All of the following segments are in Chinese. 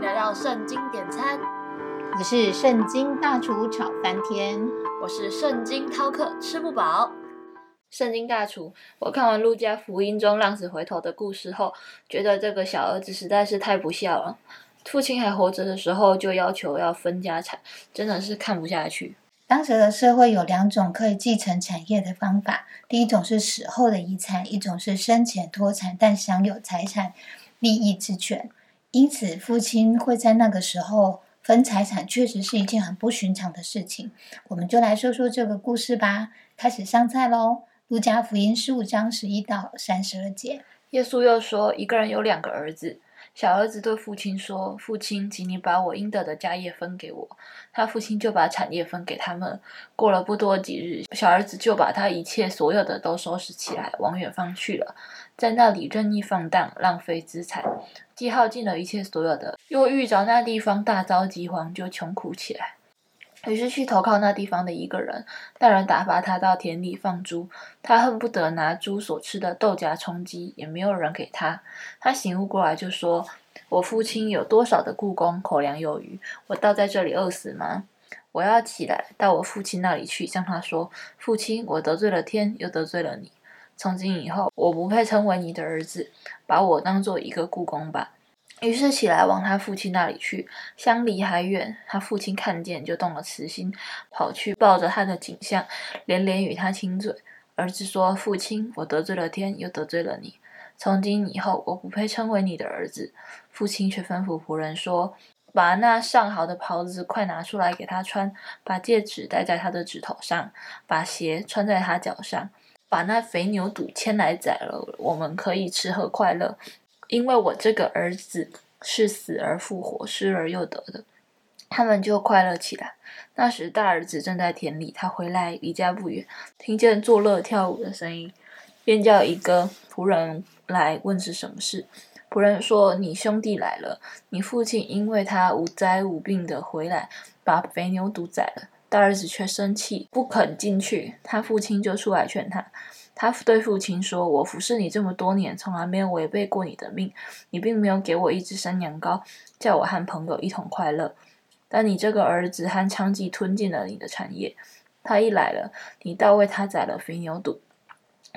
迎来到圣经点餐，我是圣经大厨炒翻天，我是圣经饕客吃不饱。圣经大厨，我看完路加福音中浪子回头的故事后，觉得这个小儿子实在是太不孝了。父亲还活着的时候就要求要分家产，真的是看不下去。当时的社会有两种可以继承产业的方法，第一种是死后的遗产，一种是生前脱产但享有财产利益之权。因此，父亲会在那个时候分财产，确实是一件很不寻常的事情。我们就来说说这个故事吧。开始上菜喽！路加福音十五章十一到三十二节，耶稣又说：“一个人有两个儿子。”小儿子对父亲说：“父亲，请你把我应得的家业分给我。”他父亲就把产业分给他们。过了不多几日，小儿子就把他一切所有的都收拾起来，往远方去了，在那里任意放荡，浪费资产，既耗尽了一切所有的，又遇着那地方大遭饥荒，就穷苦起来。于是去投靠那地方的一个人，大人打发他到田里放猪，他恨不得拿猪所吃的豆荚充饥，也没有人给他。他醒悟过来，就说：“我父亲有多少的故宫，口粮有余，我倒在这里饿死吗？我要起来到我父亲那里去，向他说：父亲，我得罪了天，又得罪了你。从今以后，我不配称为你的儿子，把我当做一个故宫吧。”于是起来往他父亲那里去，相离还远。他父亲看见，就动了慈心，跑去抱着他的景象，连连与他亲嘴。儿子说：“父亲，我得罪了天，又得罪了你。从今以后，我不配称为你的儿子。”父亲却吩咐仆人说：“把那上好的袍子快拿出来给他穿，把戒指戴在他的指头上，把鞋穿在他脚上，把那肥牛肚牵来宰了，我们可以吃喝快乐。”因为我这个儿子是死而复活、失而又得的，他们就快乐起来。那时大儿子正在田里，他回来离家不远，听见作乐跳舞的声音，便叫一个仆人来问是什么事。仆人说：“你兄弟来了，你父亲因为他无灾无病的回来，把肥牛犊宰了。大儿子却生气，不肯进去。他父亲就出来劝他。”他对父亲说：“我服侍你这么多年，从来没有违背过你的命。你并没有给我一只山羊羔，叫我和朋友一同快乐。但你这个儿子和娼妓吞进了你的产业。他一来了，你倒为他宰了肥牛肚。”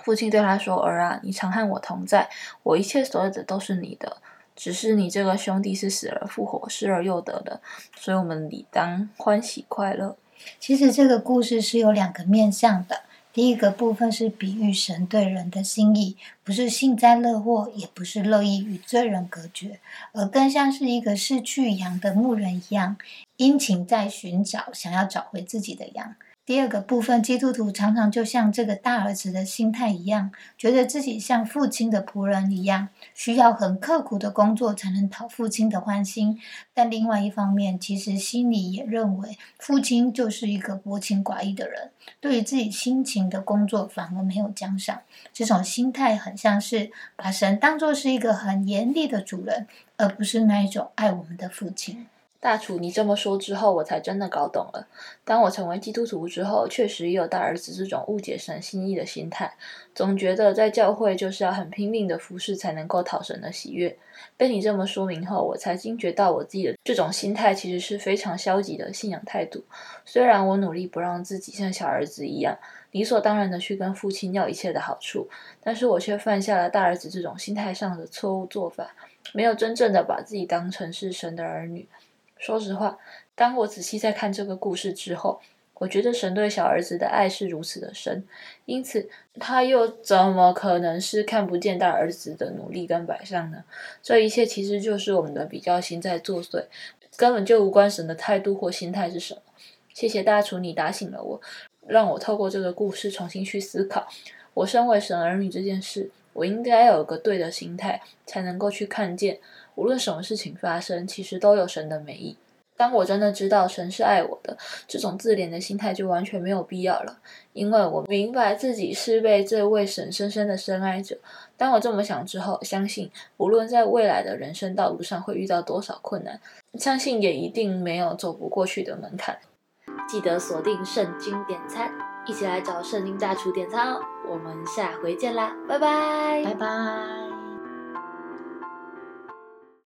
父亲对他说：“儿啊，你常和我同在，我一切所有的都是你的。只是你这个兄弟是死而复活，失而又得的，所以我们理当欢喜快乐。”其实这个故事是有两个面向的。第一个部分是比喻神对人的心意，不是幸灾乐祸，也不是乐意与罪人隔绝，而更像是一个失去羊的牧人一样，殷勤在寻找，想要找回自己的羊。第二个部分，基督徒常常就像这个大儿子的心态一样，觉得自己像父亲的仆人一样，需要很刻苦的工作才能讨父亲的欢心。但另外一方面，其实心里也认为父亲就是一个薄情寡义的人，对于自己辛勤的工作反而没有奖赏。这种心态很像是把神当作是一个很严厉的主人，而不是那一种爱我们的父亲。大厨，你这么说之后，我才真的搞懂了。当我成为基督徒之后，确实也有大儿子这种误解神心意的心态，总觉得在教会就是要很拼命的服侍才能够讨神的喜悦。被你这么说明后，我才惊觉到我自己的这种心态其实是非常消极的信仰态度。虽然我努力不让自己像小儿子一样理所当然的去跟父亲要一切的好处，但是我却犯下了大儿子这种心态上的错误做法，没有真正的把自己当成是神的儿女。说实话，当我仔细在看这个故事之后，我觉得神对小儿子的爱是如此的深，因此他又怎么可能是看不见大儿子的努力跟摆上呢？这一切其实就是我们的比较心在作祟，根本就无关神的态度或心态是什么。谢谢大厨，你打醒了我，让我透过这个故事重新去思考，我身为神儿女这件事，我应该有个对的心态，才能够去看见。无论什么事情发生，其实都有神的美意。当我真的知道神是爱我的，这种自怜的心态就完全没有必要了，因为我明白自己是被这位神深深的深爱着。当我这么想之后，相信无论在未来的人生道路上会遇到多少困难，相信也一定没有走不过去的门槛。记得锁定圣经点餐，一起来找圣经大厨点餐哦！我们下回见啦，拜拜，拜拜。